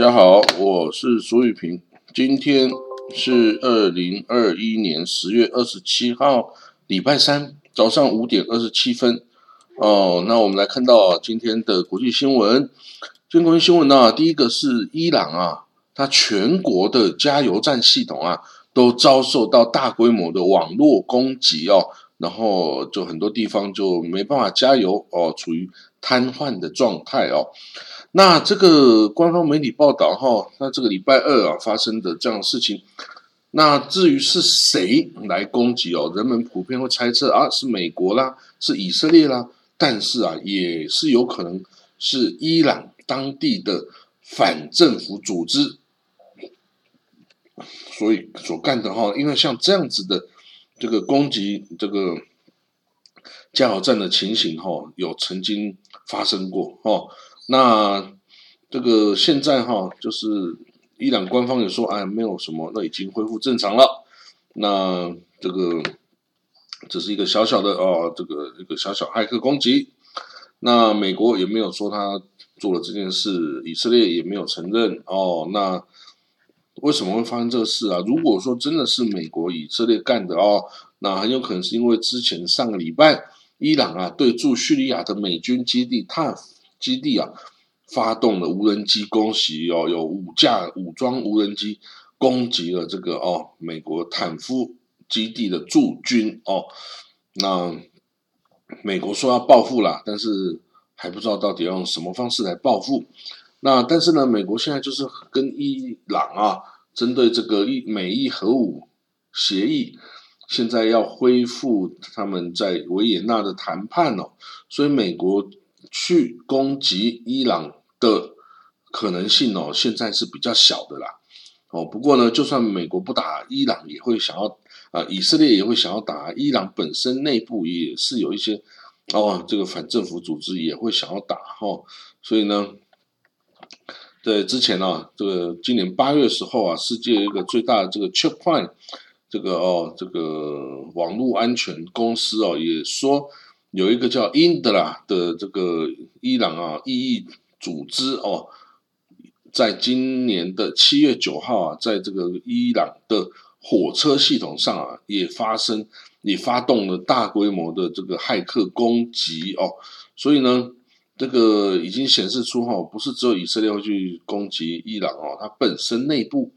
大家好，我是苏玉平。今天是二零二一年十月二十七号，礼拜三早上五点二十七分。哦，那我们来看到今天的国际新闻。今天国际新闻呢，第一个是伊朗啊，它全国的加油站系统啊，都遭受到大规模的网络攻击哦，然后就很多地方就没办法加油哦，处于瘫痪的状态哦。那这个官方媒体报道哈，那这个礼拜二啊发生的这样的事情，那至于是谁来攻击哦，人们普遍会猜测啊是美国啦，是以色列啦，但是啊也是有可能是伊朗当地的反政府组织，所以所干的哈，因为像这样子的这个攻击这个加油站的情形哈，有曾经发生过哈。那这个现在哈，就是伊朗官方也说，哎，没有什么，那已经恢复正常了。那这个只是一个小小的哦，这个一个小小骇客攻击。那美国也没有说他做了这件事，以色列也没有承认哦。那为什么会发生这个事啊？如果说真的是美国以色列干的哦，那很有可能是因为之前上个礼拜伊朗啊对驻叙利亚的美军基地探。基地啊，发动了无人机攻击哦，有五架武装无人机攻击了这个哦，美国坦夫基地的驻军哦。那美国说要报复了，但是还不知道到底要用什么方式来报复。那但是呢，美国现在就是跟伊朗啊，针对这个伊美伊核武协议，现在要恢复他们在维也纳的谈判哦，所以美国。去攻击伊朗的可能性哦，现在是比较小的啦。哦，不过呢，就算美国不打伊朗，也会想要啊，以色列也会想要打伊朗。本身内部也是有一些哦，这个反政府组织也会想要打哈。所以呢，在之前呢，这个今年八月时候啊，世界一个最大的这个 Checkpoint 这个哦，这个网络安全公司哦，也说。有一个叫英德拉的这个伊朗啊异议组织哦，在今年的七月九号啊，在这个伊朗的火车系统上啊，也发生也发动了大规模的这个骇客攻击哦，所以呢，这个已经显示出哈，不是只有以色列会去攻击伊朗哦，它本身内部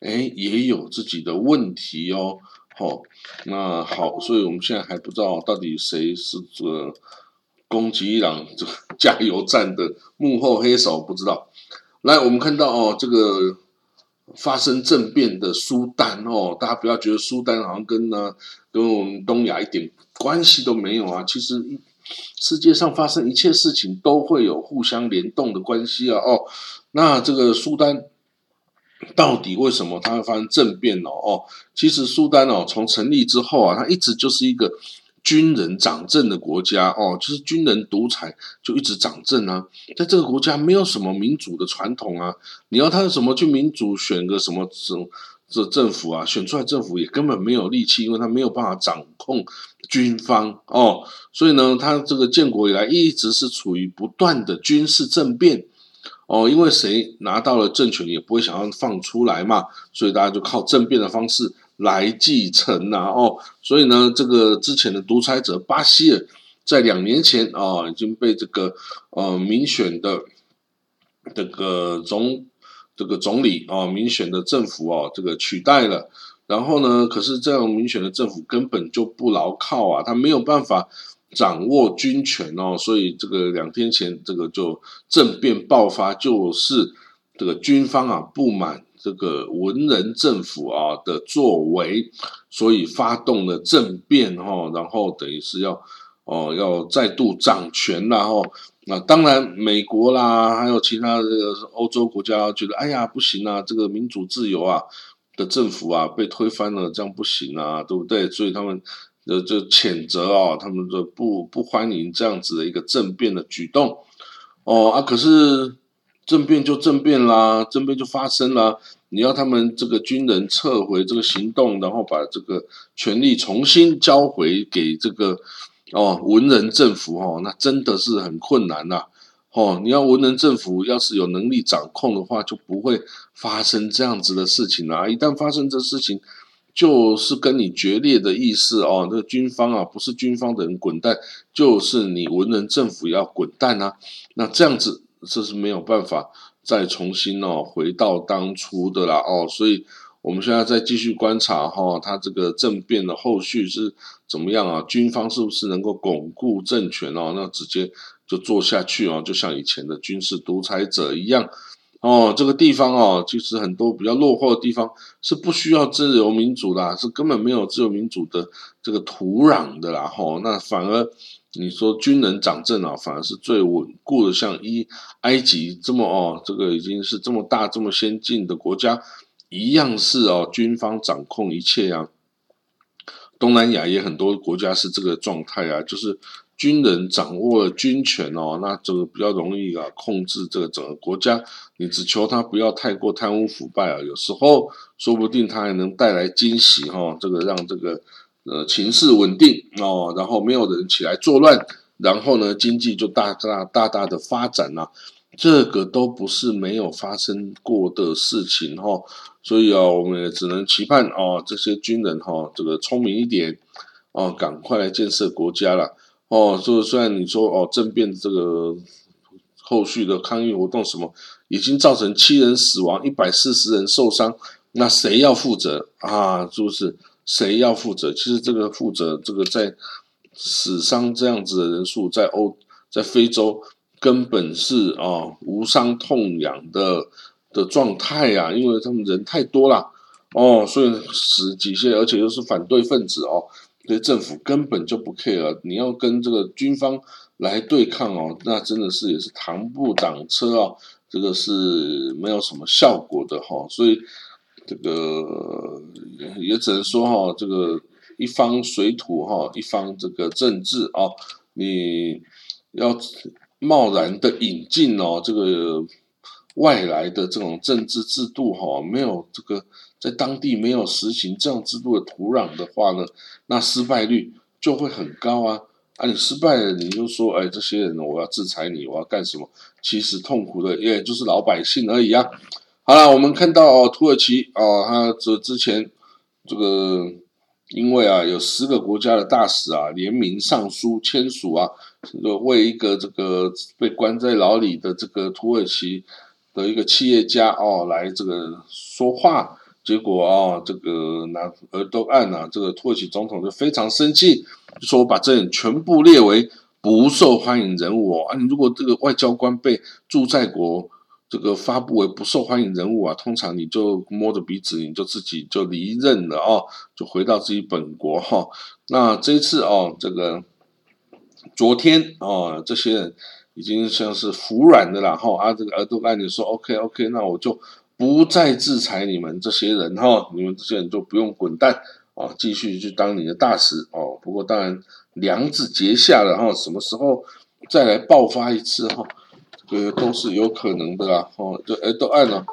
哎也有自己的问题哦。好，那好，所以我们现在还不知道到底谁是这个攻击伊朗这个 加油站的幕后黑手，不知道。来，我们看到哦，这个发生政变的苏丹哦，大家不要觉得苏丹好像跟呢跟我们东亚一点关系都没有啊，其实世界上发生一切事情都会有互相联动的关系啊。哦，那这个苏丹。到底为什么它会发生政变呢？哦，其实苏丹哦，从成立之后啊，它一直就是一个军人掌政的国家哦，就是军人独裁，就一直掌政啊。在这个国家没有什么民主的传统啊，你要他什么去民主选个什么什么这政府啊，选出来政府也根本没有力气，因为他没有办法掌控军方哦，所以呢，他这个建国以来一直是处于不断的军事政变。哦，因为谁拿到了政权，也不会想要放出来嘛，所以大家就靠政变的方式来继承呐。哦，所以呢，这个之前的独裁者巴西尔，在两年前啊，已经被这个呃民选的这个总这个总理啊，民选的政府啊，这个取代了。然后呢，可是这样民选的政府根本就不牢靠啊，他没有办法。掌握军权哦，所以这个两天前这个就政变爆发，就是这个军方啊不满这个文人政府啊的作为，所以发动了政变哈，然后等于是要哦要再度掌权然后那当然美国啦，还有其他这个欧洲国家觉得哎呀不行啊，这个民主自由啊的政府啊被推翻了，这样不行啊，对不对？所以他们。就就谴责哦，他们就不不欢迎这样子的一个政变的举动哦啊，可是政变就政变啦，政变就发生了，你要他们这个军人撤回这个行动，然后把这个权力重新交回给这个哦文人政府哦，那真的是很困难呐哦，你要文人政府要是有能力掌控的话，就不会发生这样子的事情啊！一旦发生这事情，就是跟你决裂的意思哦。那个军方啊，不是军方的人滚蛋，就是你文人政府要滚蛋啊！那这样子，这是没有办法再重新哦回到当初的啦哦。所以我们现在再继续观察哈，他这个政变的后续是怎么样啊？军方是不是能够巩固政权哦？那直接。就做下去哦，就像以前的军事独裁者一样哦。这个地方哦，其实很多比较落后的地方是不需要自由民主的，是根本没有自由民主的这个土壤的啦。吼，那反而你说军人掌政啊，反而是最稳固的。像一埃及这么哦，这个已经是这么大、这么先进的国家，一样是哦，军方掌控一切啊。东南亚也很多国家是这个状态啊，就是。军人掌握了军权哦，那这个比较容易啊控制这个整个国家。你只求他不要太过贪污腐败啊，有时候说不定他还能带来惊喜哈。这个让这个呃情势稳定哦，然后没有人起来作乱，然后呢经济就大大大大的发展了。这个都不是没有发生过的事情哈。所以啊，我们也只能期盼哦，这些军人哈，这个聪明一点哦，赶快来建设国家了。哦，就虽然你说哦，政变这个后续的抗议活动什么，已经造成七人死亡，一百四十人受伤，那谁要负责啊？是不是？谁要负责？其实这个负责这个在死伤这样子的人数，在欧在非洲根本是啊无伤痛痒的的状态呀，因为他们人太多了哦，所以死几些，而且又是反对分子哦。对政府根本就不 care，你要跟这个军方来对抗哦，那真的是也是唐不挡车啊，这个是没有什么效果的哈，所以这个也只能说哈，这个一方水土哈，一方这个政治啊，你要贸然的引进哦，这个外来的这种政治制度哈，没有这个。在当地没有实行这样制度的土壤的话呢，那失败率就会很高啊！啊，你失败了，你就说，哎，这些人我要制裁你，我要干什么？其实痛苦的也就是老百姓而已啊！好了，我们看到哦，土耳其哦，他这之前这个因为啊，有十个国家的大使啊联名上书签署啊，这个为一个这个被关在牢里的这个土耳其的一个企业家哦来这个说话。结果啊，这个拿尔多案啊，这个土耳其总统就非常生气，就说我把这人全部列为不受欢迎人物哦啊！你如果这个外交官被驻在国这个发布为不受欢迎人物啊，通常你就摸着鼻子，你就自己就离任了啊，就回到自己本国哈。那这次哦，这个昨天哦，这些人已经像是服软的了哈。啊，这个尔多安就说 OK OK，那我就。不再制裁你们这些人哈，你们这些人就不用滚蛋啊，继续去当你的大使哦。不过当然梁子结下了哈，什么时候再来爆发一次哈，这个都是有可能的啦。哦，就哎都按了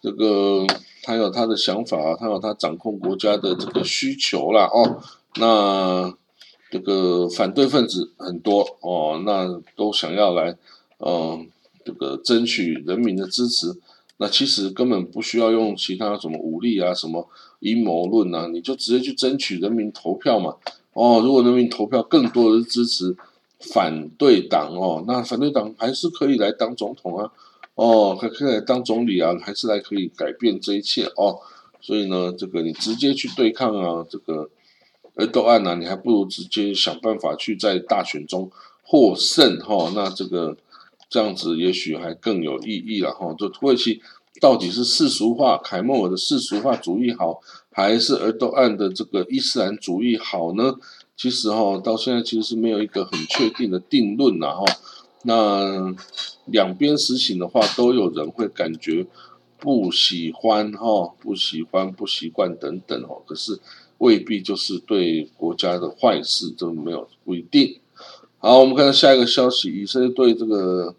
这个，他有他的想法，他有他掌控国家的这个需求啦。哦。那这个反对分子很多哦，那都想要来嗯这个争取人民的支持。那其实根本不需要用其他什么武力啊，什么阴谋论啊，你就直接去争取人民投票嘛。哦，如果人民投票更多的是支持反对党哦，那反对党还是可以来当总统啊。哦，还可以来当总理啊，还是来可以改变这一切哦。所以呢，这个你直接去对抗啊，这个呃都案呢，你还不如直接想办法去在大选中获胜哈。那这个。这样子也许还更有意义了哈。就土耳其到底是世俗化凯末尔的世俗化主义好，还是尔多安的这个伊斯兰主义好呢？其实哈，到现在其实是没有一个很确定的定论了哈。那两边实行的话，都有人会感觉不喜欢哈，不喜欢、不习惯等等哦。可是未必就是对国家的坏事，都没有不一定。好，我们看到下一个消息，以色列对这个。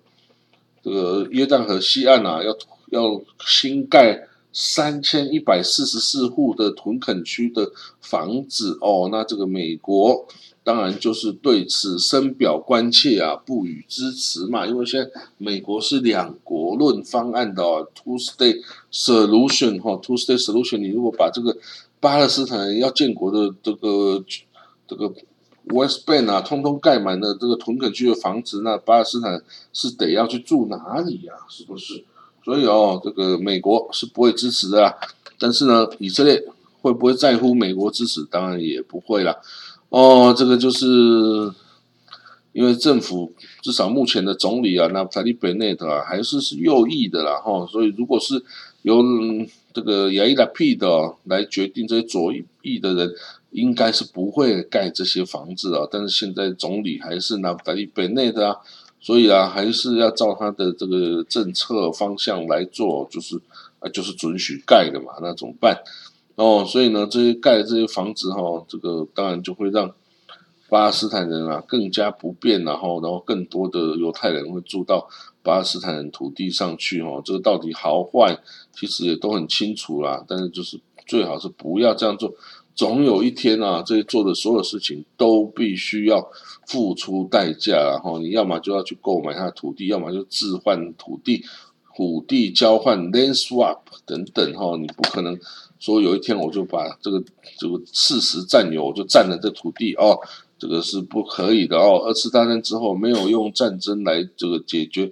这个约旦河西岸啊，要要新盖三千一百四十四户的屯垦区的房子哦，那这个美国当然就是对此深表关切啊，不予支持嘛。因为现在美国是两国论方案的哦，two state solution 哈，two state solution。你如果把这个巴勒斯坦要建国的这个这个 West Bank 啊，通通盖满了这个屯垦区的房子，那巴勒斯坦是得要去住哪里呀？是不是？所以哦，这个美国是不会支持的啦。但是呢，以色列会不会在乎美国支持？当然也不会啦。哦，这个就是因为政府至少目前的总理啊，那塔利贝内特啊，还是是右翼的啦哈。所以如果是由这个亚伊拉 P 的来决定这些左翼的人，应该是不会盖这些房子啊。但是现在总理还是那塔利贝内特啊。所以啊，还是要照他的这个政策方向来做，就是啊，就是准许盖的嘛，那怎么办？哦，所以呢，这些盖的这些房子哈，这个当然就会让巴勒斯坦人啊更加不便，然后，然后更多的犹太人会住到巴勒斯坦人土地上去哈，这个到底好坏，其实也都很清楚啦。但是就是最好是不要这样做。总有一天啊，这些做的所有事情都必须要付出代价，然后你要么就要去购买他的土地，要么就置换土地、土地交换 （land swap） 等等哈。你不可能说有一天我就把这个这个事实占有，我就占了这土地哦，这个是不可以的哦。二次大战之后没有用战争来这个解决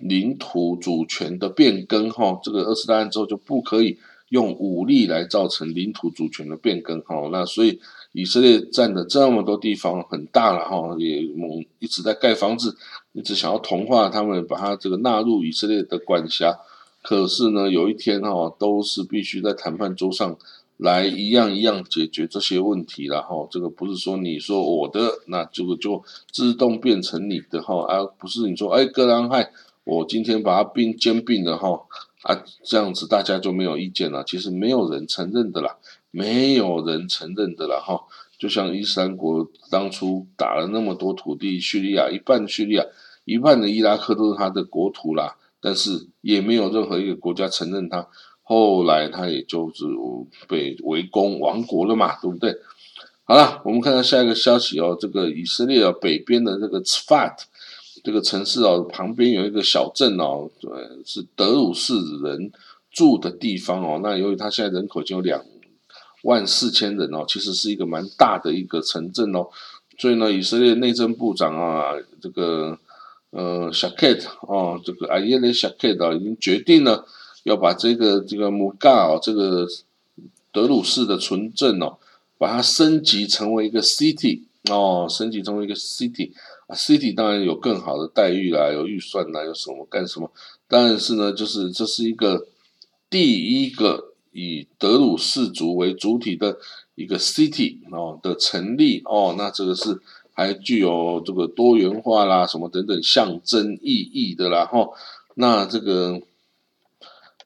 领土主权的变更哈，这个二次大战之后就不可以。用武力来造成领土主权的变更，哈，那所以以色列占的这么多地方很大了，哈，也猛一直在盖房子，一直想要同化他们，把它这个纳入以色列的管辖。可是呢，有一天哈，都是必须在谈判桌上来一样一样解决这些问题了，哈，这个不是说你说我的，那这个就自动变成你的，哈，而不是你说哎，格兰汉我今天把它并兼并了，哈。啊，这样子大家就没有意见了。其实没有人承认的啦，没有人承认的啦，哈。就像伊斯兰国当初打了那么多土地，叙利亚一半叙利亚，一半的伊拉克都是他的国土啦，但是也没有任何一个国家承认他。后来他也就是被围攻亡国了嘛，对不对？好了，我们看到下一个消息哦，这个以色列啊北边的这个 Tzfat。这个城市哦，旁边有一个小镇哦，对，是德鲁士人住的地方哦。那由于他现在人口就有两万四千人哦，其实是一个蛮大的一个城镇哦。所以呢，以色列内政部长啊，这个呃小 Kate 哦，这个阿耶雷小 Kate 啊，已经决定了要把这个这个穆嘎哦，这个德鲁士的村镇哦，把它升级成为一个 city 哦，升级成为一个 city。啊，City 当然有更好的待遇啦，有预算啦，有什么干什么？但是呢，就是这是一个第一个以德鲁士族为主体的一个 City 哦的成立哦，那这个是还具有这个多元化啦，什么等等象征意义的啦哈。那这个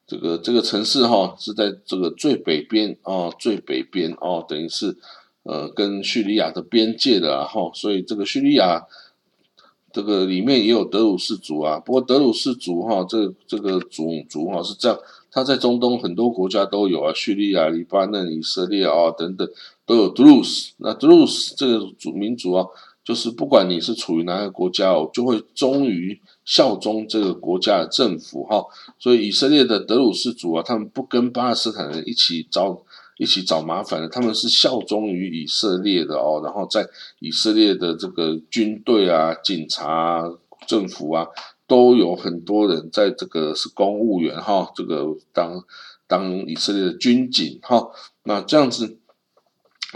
这个这个城市哈是在这个最北边哦，最北边哦，等于是呃跟叙利亚的边界的哈，所以这个叙利亚。这个里面也有德鲁士族啊，不过德鲁士族哈，这这个种族哈是这样，它在中东很多国家都有啊，叙利亚、黎巴嫩、以色列啊等等都有德鲁斯。那德鲁斯这个族民族啊，就是不管你是处于哪个国家哦，就会忠于效忠这个国家的政府哈。所以以色列的德鲁士族啊，他们不跟巴勒斯坦人一起招。一起找麻烦的，他们是效忠于以色列的哦，然后在以色列的这个军队啊、警察、政府啊，都有很多人在这个是公务员哈，这个当当以色列的军警哈，那这样子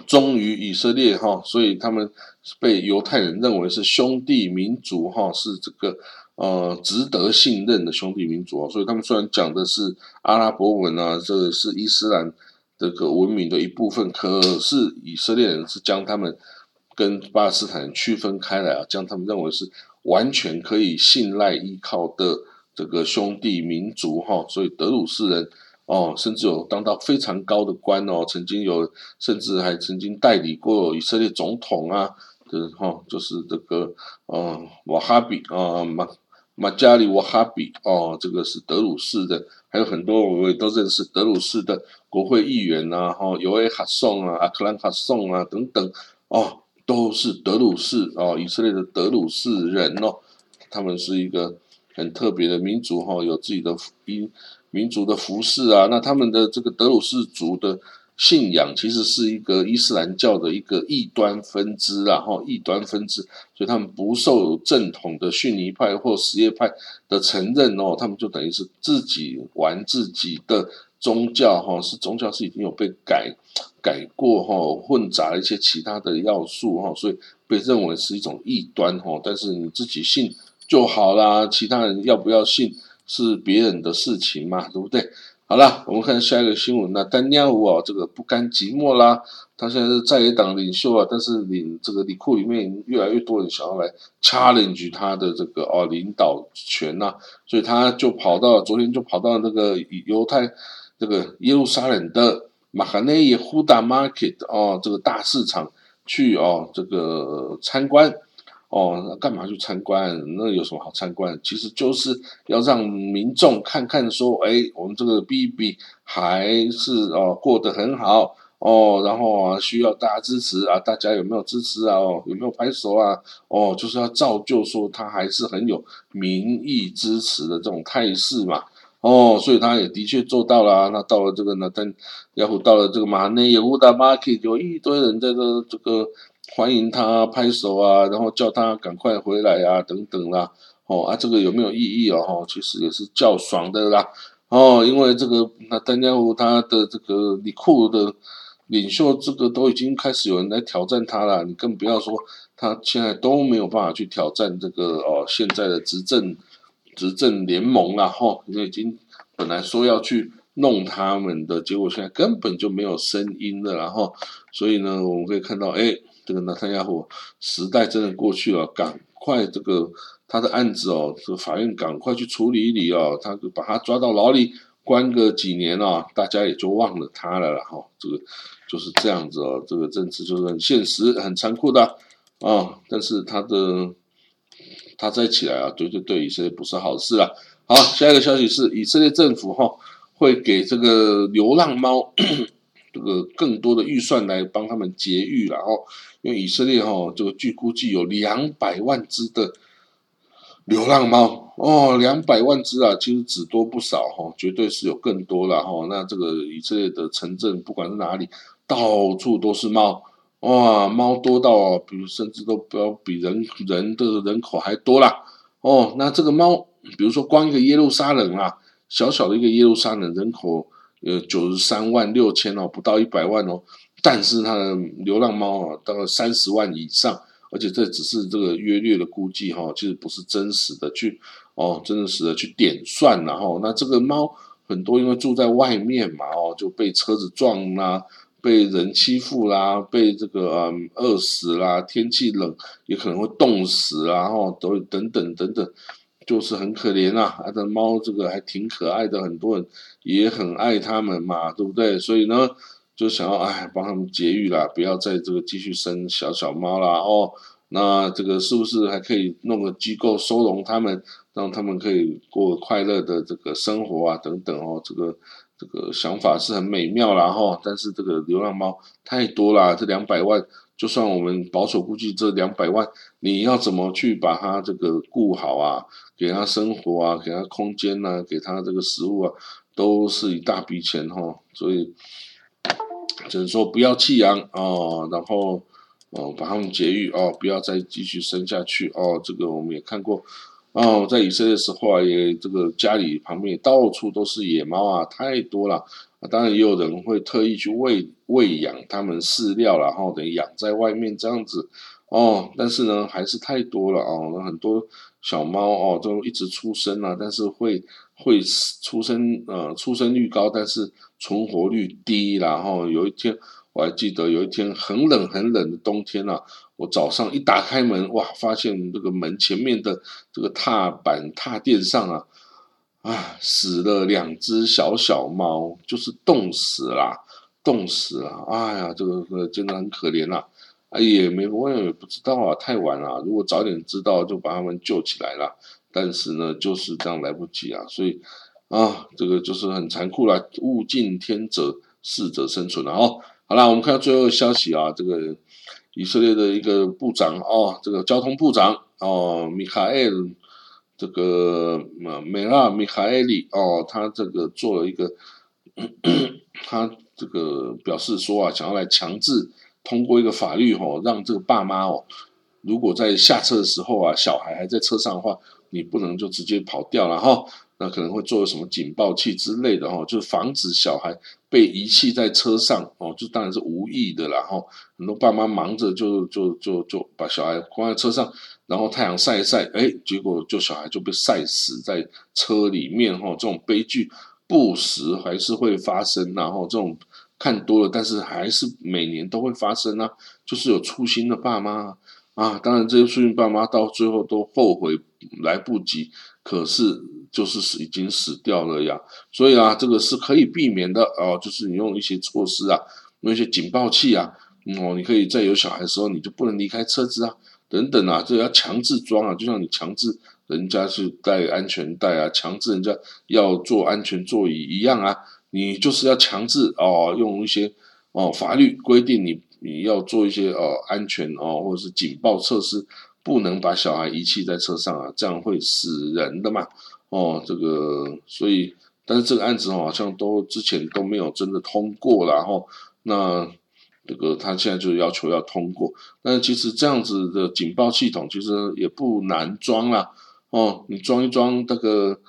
忠于以色列哈，所以他们被犹太人认为是兄弟民族哈，是这个呃值得信任的兄弟民族所以他们虽然讲的是阿拉伯文啊，这个是伊斯兰。这个文明的一部分，可是以色列人是将他们跟巴勒斯坦人区分开来啊，将他们认为是完全可以信赖依靠的这个兄弟民族哈，所以德鲁士人哦，甚至有当到非常高的官哦，曾经有甚至还曾经代理过以色列总统啊，的哈，就是这个嗯瓦哈比啊马马加里瓦哈比哦，这个是德鲁士的，还有很多我们都认识德鲁士的国会议员呐，哈，尤埃哈宋啊，阿克兰哈宋啊等等哦，都是德鲁士哦，以色列的德鲁士人哦，他们是一个很特别的民族哈，有自己的民民族的服饰啊，那他们的这个德鲁士族的。信仰其实是一个伊斯兰教的一个异端分支啊，哈，异端分支，所以他们不受正统的逊尼派或什叶派的承认哦，他们就等于是自己玩自己的宗教哈，是宗教是已经有被改改过哈，混杂一些其他的要素哈，所以被认为是一种异端哈，但是你自己信就好啦，其他人要不要信是别人的事情嘛，对不对？好了，我们看下一个新闻。那丹尼尔，这个不甘寂寞啦，他现在是在野党领袖啊，但是领这个里库里面越来越多人想要来 challenge 他的这个哦领导权呐，所以他就跑到昨天就跑到那个犹太这个耶路撒冷的马哈内耶胡达 market 哦这个大市场去哦这个参观。哦，那干嘛去参观？那有什么好参观？其实就是要让民众看看，说，哎，我们这个 B B 还是哦过得很好哦，然后啊需要大家支持啊，大家有没有支持啊？哦，有没有拍手啊？哦，就是要造就说他还是很有民意支持的这种态势嘛。哦，所以他也的确做到了。那到了这个呢，但然后到了这个马内耶乌达 market，有一堆人在这这个。欢迎他拍手啊，然后叫他赶快回来啊，等等啦。哦啊，这个有没有意义哦？哈，其实也是较爽的啦。哦，因为这个那丹加湖他的这个李库的领袖，这个都已经开始有人来挑战他了。你更不要说他现在都没有办法去挑战这个哦现在的执政执政联盟了。哈，因为已经本来说要去弄他们的，结果现在根本就没有声音了。然后，所以呢，我们可以看到，哎。这个纳坦亚胡时代真的过去了，赶快这个他的案子哦，这个法院赶快去处理一理哦，他就把他抓到牢里关个几年啊，大家也就忘了他了了哈。这个就是这样子哦，这个政治就是很现实、很残酷的啊。但是他的他再起来啊，对对对，以色列不是好事啊。好，下一个消息是以色列政府哈会给这个流浪猫。这个更多的预算来帮他们节育然后因为以色列哈，这个据估计有两百万只的流浪猫哦，两百万只啊，其实只多不少哈，绝对是有更多了哈。那这个以色列的城镇，不管是哪里，到处都是猫哇，猫多到比如甚至都不要比人人的人口还多啦哦。那这个猫，比如说光一个耶路撒冷啊，小小的一个耶路撒冷人口。呃，九十三万六千哦，不到一百万哦，但是它的流浪猫啊，大概三十万以上，而且这只是这个约略的估计哈，其实不是真实的去哦，真实的去点算然后，那这个猫很多因为住在外面嘛哦，就被车子撞啦，被人欺负啦，被这个嗯饿死啦，天气冷也可能会冻死然后都等等等等。就是很可怜啊，他的猫这个还挺可爱的，很多人也很爱它们嘛，对不对？所以呢，就想要哎帮他们节育啦，不要再这个继续生小小猫啦哦。那这个是不是还可以弄个机构收容他们，让他们可以过快乐的这个生活啊？等等哦，这个这个想法是很美妙啦哈。但是这个流浪猫太多啦，这两百万。就算我们保守估计这两百万，你要怎么去把它这个顾好啊？给它生活啊，给它空间呐，给它这个食物啊，都是一大笔钱哈。所以只能说不要弃养哦，然后哦把他们绝育哦，不要再继续生下去哦。这个我们也看过哦，在以色列时候啊，也这个家里旁边也到处都是野猫啊，太多了。当然也有人会特意去喂喂养它们饲料，然后等于养在外面这样子哦。但是呢，还是太多了哦。那很多小猫哦，都一直出生啊，但是会会出生呃出生率高，但是存活率低。然后有一天我还记得有一天很冷很冷的冬天啊，我早上一打开门哇，发现这个门前面的这个踏板踏垫上啊。啊，死了两只小小猫，就是冻死啦，冻死了。哎呀，这个真的很可怜呐。哎，也没我也不知道啊，太晚了。如果早点知道，就把他们救起来了。但是呢，就是这样来不及啊，所以啊，这个就是很残酷了，物竞天择，适者生存了哦。好了，我们看到最后的消息啊，这个以色列的一个部长哦，这个交通部长哦，米卡埃尔，这个美拉米卡埃里哦，他这个做了一个，他这个表示说啊，想要来强制通过一个法律哦，让这个爸妈哦，如果在下车的时候啊，小孩还在车上的话。你不能就直接跑掉了哈，可能会做什么警报器之类的哈，就是防止小孩被遗弃在车上哦，就当然是无意的啦哈。很多爸妈忙着就就就就把小孩关在车上，然后太阳晒一晒，哎，结果就小孩就被晒死在车里面哈。这种悲剧不时还是会发生，然后这种看多了，但是还是每年都会发生啊，就是有粗心的爸妈。啊，当然这些顺孕爸妈到最后都后悔来不及，可是就是死已经死掉了呀。所以啊，这个是可以避免的哦，就是你用一些措施啊，用一些警报器啊，哦，你可以在有小孩的时候你就不能离开车子啊，等等啊，这要强制装啊，就像你强制人家去戴安全带啊，强制人家要坐安全座椅一样啊，你就是要强制哦，用一些哦法律规定你。你要做一些呃安全哦，或者是警报措施，不能把小孩遗弃在车上啊，这样会死人的嘛。哦，这个所以，但是这个案子好像都之前都没有真的通过然后那这个他现在就要求要通过，但是其实这样子的警报系统其实也不难装啦。哦，你装一装这个。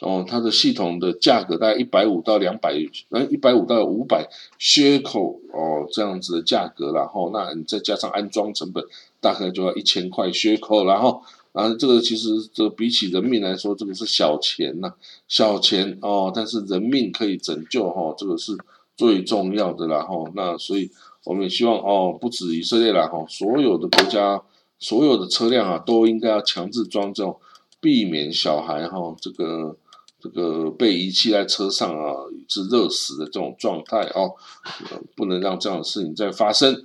哦，它的系统的价格大概一百五到两百，那，一百五到五百缺口哦，这样子的价格，然后那你再加上安装成本，大概就要一千块缺口，然后，然后这个其实这比起人命来说，这个是小钱呐，小钱哦，但是人命可以拯救哈，这个是最重要的啦哈，那所以我们也希望哦，不止以色列啦哈，所有的国家，所有的车辆啊，都应该要强制装这种，避免小孩哈这个。这个被遗弃在车上啊，是热死的这种状态哦，不能让这样的事情再发生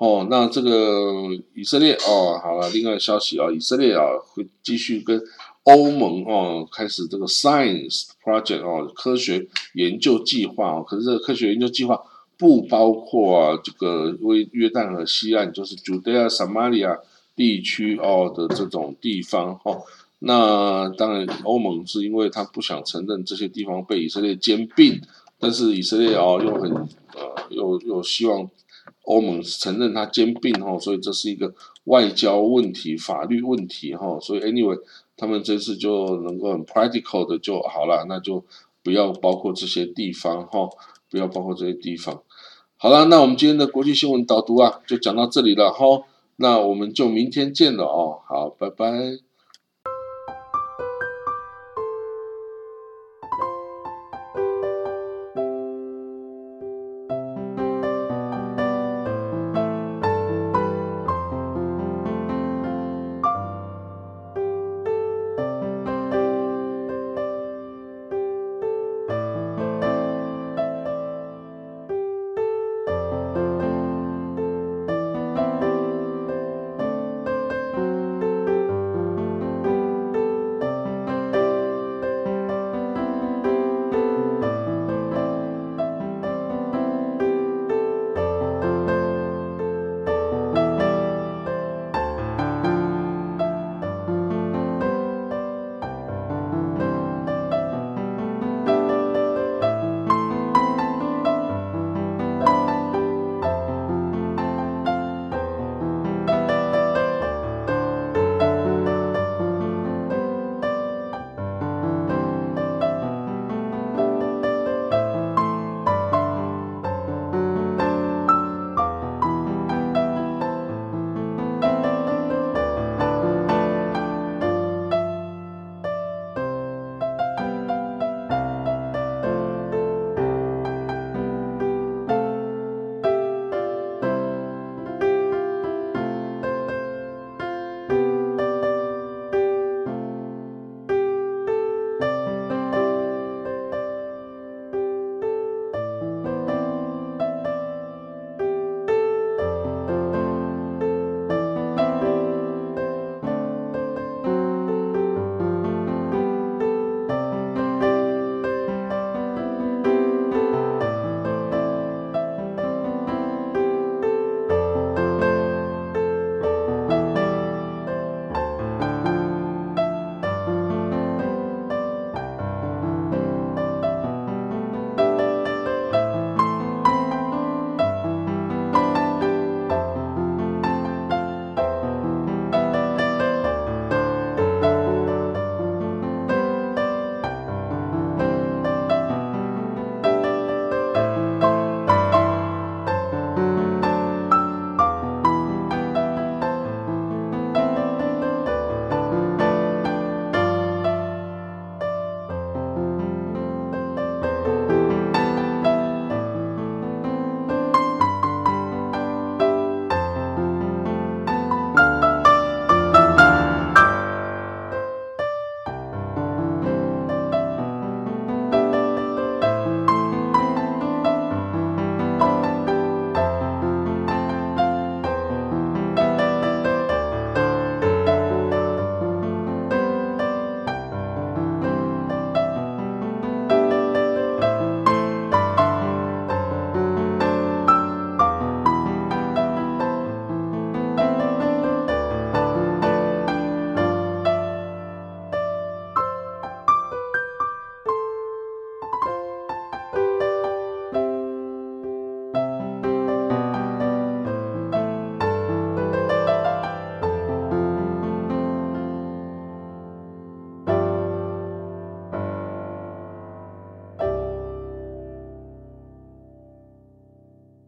哦。那这个以色列哦，好了，另外消息啊，以色列啊会继续跟欧盟哦开始这个 Science Project 哦科学研究计划哦。可是这个科学研究计划不包括啊这个约约旦河西岸，就是 Judea Samaria 地区哦的这种地方哦。那当然，欧盟是因为他不想承认这些地方被以色列兼并，但是以色列哦又很呃又又希望欧盟承认它兼并哈，所以这是一个外交问题、法律问题哈，所以 anyway 他们这次就能够很 practical 的就好了，那就不要包括这些地方哈，不要包括这些地方。好了，那我们今天的国际新闻导读啊，就讲到这里了哈，那我们就明天见了哦，好，拜拜。